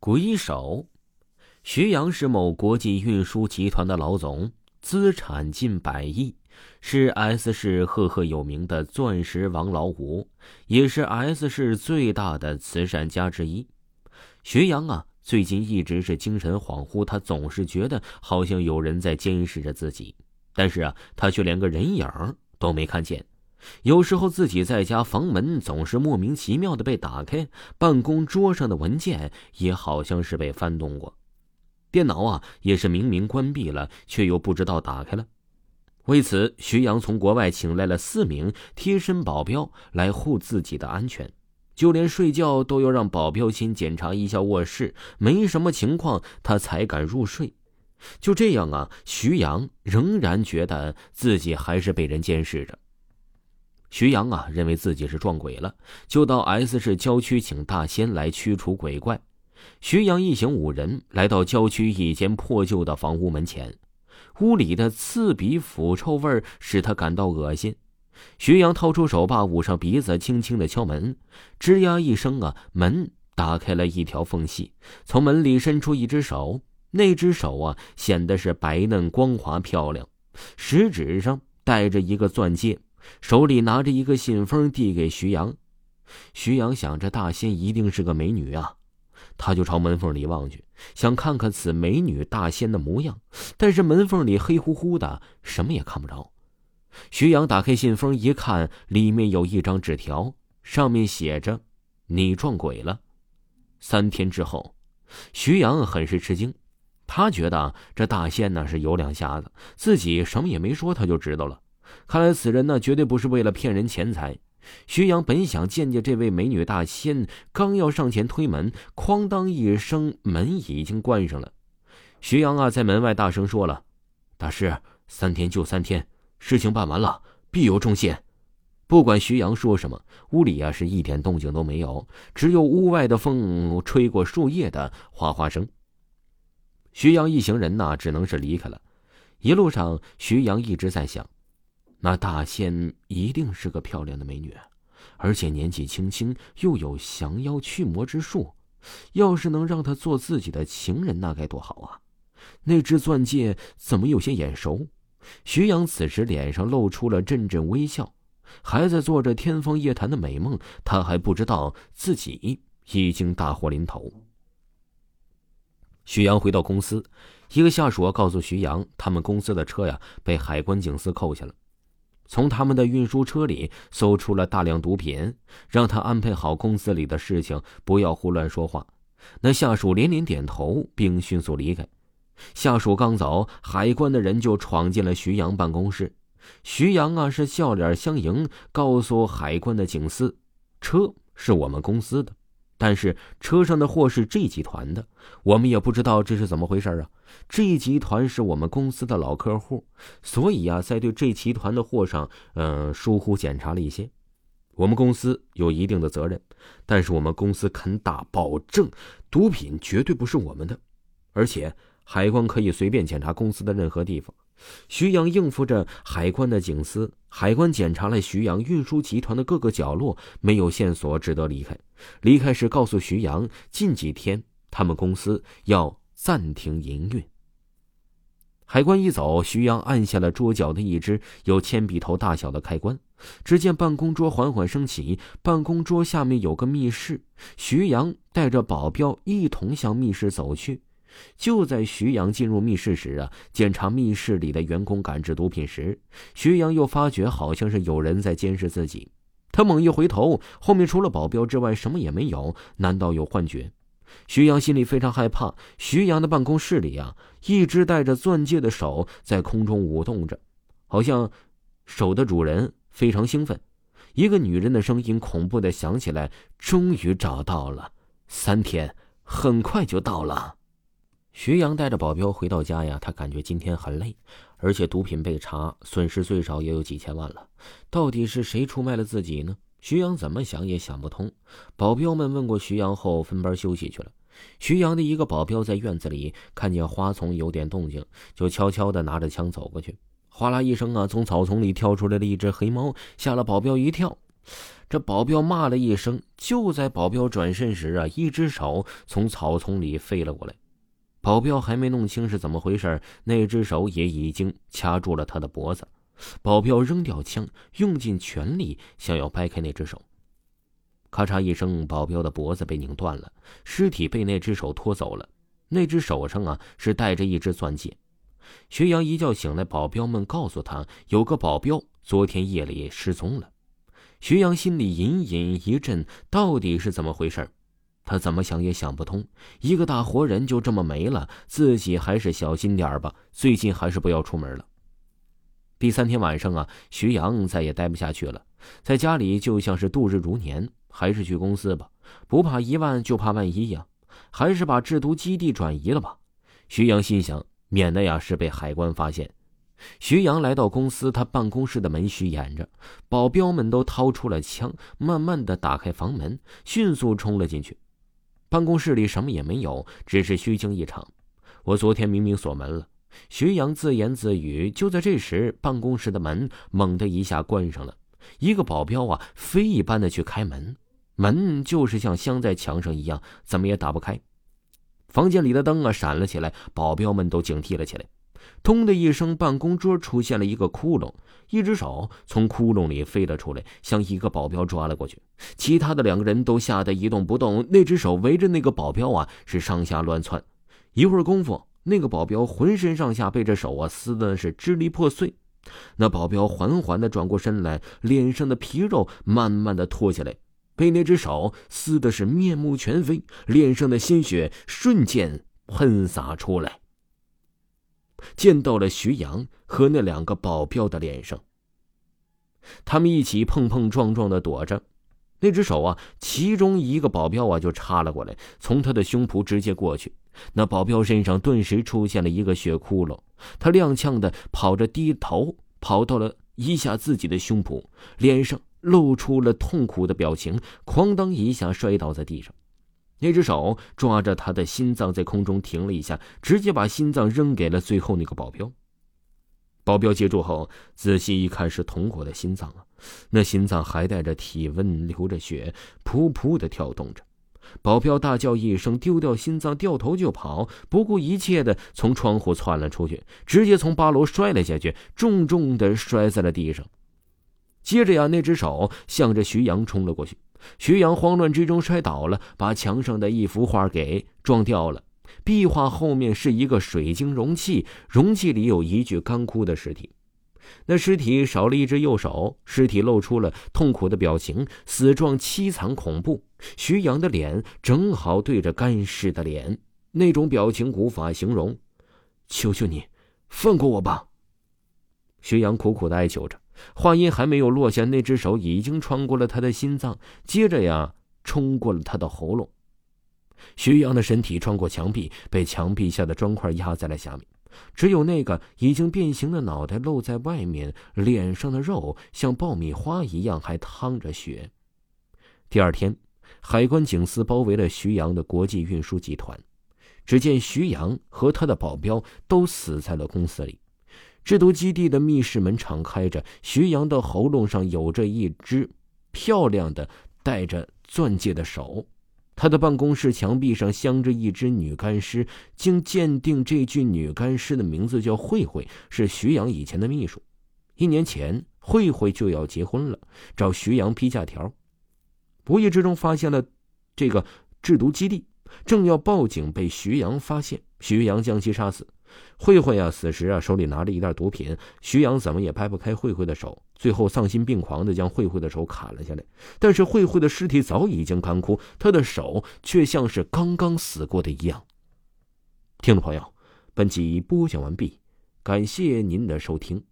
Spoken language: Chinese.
鬼手，徐阳是某国际运输集团的老总，资产近百亿，是 S 市赫赫有名的“钻石王老五”，也是 S 市最大的慈善家之一。徐阳啊，最近一直是精神恍惚，他总是觉得好像有人在监视着自己，但是啊，他却连个人影都没看见。有时候自己在家，房门总是莫名其妙的被打开，办公桌上的文件也好像是被翻动过，电脑啊也是明明关闭了，却又不知道打开了。为此，徐阳从国外请来了四名贴身保镖来护自己的安全，就连睡觉都要让保镖先检查一下卧室，没什么情况他才敢入睡。就这样啊，徐阳仍然觉得自己还是被人监视着。徐阳啊，认为自己是撞鬼了，就到 S 市郊区请大仙来驱除鬼怪。徐阳一行五人来到郊区一间破旧的房屋门前，屋里的刺鼻腐臭味使他感到恶心。徐阳掏出手把，捂上鼻子，轻轻的敲门。吱呀一声啊，门打开了一条缝隙，从门里伸出一只手。那只手啊，显得是白嫩光滑漂亮，食指上戴着一个钻戒。手里拿着一个信封，递给徐阳。徐阳想着大仙一定是个美女啊，他就朝门缝里望去，想看看此美女大仙的模样。但是门缝里黑乎乎的，什么也看不着。徐阳打开信封一看，里面有一张纸条，上面写着：“你撞鬼了。”三天之后，徐阳很是吃惊，他觉得这大仙呢是有两下子，自己什么也没说，他就知道了。看来此人呢，绝对不是为了骗人钱财。徐阳本想见见这位美女大仙，刚要上前推门，哐当一声，门已经关上了。徐阳啊，在门外大声说了：“大师，三天就三天，事情办完了，必有重谢。”不管徐阳说什么，屋里啊是一点动静都没有，只有屋外的风吹过树叶的哗哗声。徐阳一行人呐，只能是离开了。一路上，徐阳一直在想。那大仙一定是个漂亮的美女，而且年纪轻轻，又有降妖驱魔之术。要是能让她做自己的情人，那该多好啊！那只钻戒怎么有些眼熟？徐阳此时脸上露出了阵阵微笑，还在做着天方夜谭的美梦。他还不知道自己已经大祸临头。徐阳回到公司，一个下属告诉徐阳，他们公司的车呀被海关警司扣下了。从他们的运输车里搜出了大量毒品，让他安排好公司里的事情，不要胡乱说话。那下属连连点头，并迅速离开。下属刚走，海关的人就闯进了徐阳办公室。徐阳啊，是笑脸相迎，告诉海关的警司：“车是我们公司的。”但是车上的货是 G 集团的，我们也不知道这是怎么回事啊。G 集团是我们公司的老客户，所以啊，在对 G 集团的货上，嗯，疏忽检查了一些。我们公司有一定的责任，但是我们公司肯打保证，毒品绝对不是我们的，而且海关可以随便检查公司的任何地方。徐阳应付着海关的警司，海关检查了徐阳运输集团的各个角落，没有线索，只得离开。离开时告诉徐阳，近几天他们公司要暂停营运。海关一走，徐阳按下了桌角的一只有铅笔头大小的开关，只见办公桌缓缓升起，办公桌下面有个密室。徐阳带着保镖一同向密室走去。就在徐阳进入密室时啊，检查密室里的员工感知毒品时，徐阳又发觉好像是有人在监视自己。他猛一回头，后面除了保镖之外什么也没有。难道有幻觉？徐阳心里非常害怕。徐阳的办公室里啊，一只戴着钻戒的手在空中舞动着，好像手的主人非常兴奋。一个女人的声音恐怖的响起来：“终于找到了，三天很快就到了。”徐阳带着保镖回到家呀，他感觉今天很累，而且毒品被查，损失最少也有几千万了。到底是谁出卖了自己呢？徐阳怎么想也想不通。保镖们问过徐阳后，分班休息去了。徐阳的一个保镖在院子里看见花丛有点动静，就悄悄的拿着枪走过去。哗啦一声啊，从草丛里跳出来了一只黑猫，吓了保镖一跳。这保镖骂了一声，就在保镖转身时啊，一只手从草丛里飞了过来。保镖还没弄清是怎么回事，那只手也已经掐住了他的脖子。保镖扔掉枪，用尽全力想要掰开那只手。咔嚓一声，保镖的脖子被拧断了，尸体被那只手拖走了。那只手上啊是戴着一只钻戒。徐阳一觉醒来，保镖们告诉他，有个保镖昨天夜里失踪了。徐阳心里隐隐一震，到底是怎么回事？他怎么想也想不通，一个大活人就这么没了，自己还是小心点吧，最近还是不要出门了。第三天晚上啊，徐阳再也待不下去了，在家里就像是度日如年，还是去公司吧，不怕一万就怕万一呀，还是把制毒基地转移了吧。徐阳心想，免得呀是被海关发现。徐阳来到公司，他办公室的门虚掩着，保镖们都掏出了枪，慢慢的打开房门，迅速冲了进去。办公室里什么也没有，只是虚惊一场。我昨天明明锁门了。徐阳自言自语。就在这时，办公室的门猛地一下关上了，一个保镖啊，飞一般的去开门，门就是像镶在墙上一样，怎么也打不开。房间里的灯啊闪了起来，保镖们都警惕了起来。咚的一声，办公桌出现了一个窟窿，一只手从窟窿里飞了出来，向一个保镖抓了过去。其他的两个人都吓得一动不动，那只手围着那个保镖啊是上下乱窜。一会儿功夫，那个保镖浑身上下被这手啊撕的是支离破碎。那保镖缓缓的转过身来，脸上的皮肉慢慢的脱下来，被那只手撕的是面目全非，脸上的鲜血瞬间喷洒出来。溅到了徐阳和那两个保镖的脸上。他们一起碰碰撞撞的躲着，那只手啊，其中一个保镖啊就插了过来，从他的胸脯直接过去。那保镖身上顿时出现了一个血窟窿，他踉跄的跑着，低头跑到了一下自己的胸脯，脸上露出了痛苦的表情，哐当一下摔倒在地上。那只手抓着他的心脏，在空中停了一下，直接把心脏扔给了最后那个保镖。保镖接住后，仔细一看，是同伙的心脏啊！那心脏还带着体温，流着血，噗噗的跳动着。保镖大叫一声，丢掉心脏，掉头就跑，不顾一切的从窗户窜了出去，直接从八楼摔了下去，重重的摔在了地上。接着呀，那只手向着徐阳冲了过去。徐阳慌乱之中摔倒了，把墙上的一幅画给撞掉了。壁画后面是一个水晶容器，容器里有一具干枯的尸体。那尸体少了一只右手，尸体露出了痛苦的表情，死状凄惨恐怖。徐阳的脸正好对着干尸的脸，那种表情无法形容。求求你，放过我吧！徐阳苦苦的哀求着。话音还没有落下，那只手已经穿过了他的心脏，接着呀，冲过了他的喉咙。徐阳的身体穿过墙壁，被墙壁下的砖块压在了下面，只有那个已经变形的脑袋露在外面，脸上的肉像爆米花一样还淌着血。第二天，海关警司包围了徐阳的国际运输集团，只见徐阳和他的保镖都死在了公司里。制毒基地的密室门敞开着，徐阳的喉咙上有着一只漂亮的带着钻戒的手，他的办公室墙壁上镶着一只女干尸。经鉴定，这具女干尸的名字叫慧慧，是徐阳以前的秘书。一年前，慧慧就要结婚了，找徐阳批假条，无意之中发现了这个制毒基地，正要报警，被徐阳发现，徐阳将其杀死。慧慧啊，死时啊，手里拿着一袋毒品。徐阳怎么也掰不开慧慧的手，最后丧心病狂的将慧慧的手砍了下来。但是慧慧的尸体早已经干枯，她的手却像是刚刚死过的一样。听众朋友，本集播讲完毕，感谢您的收听。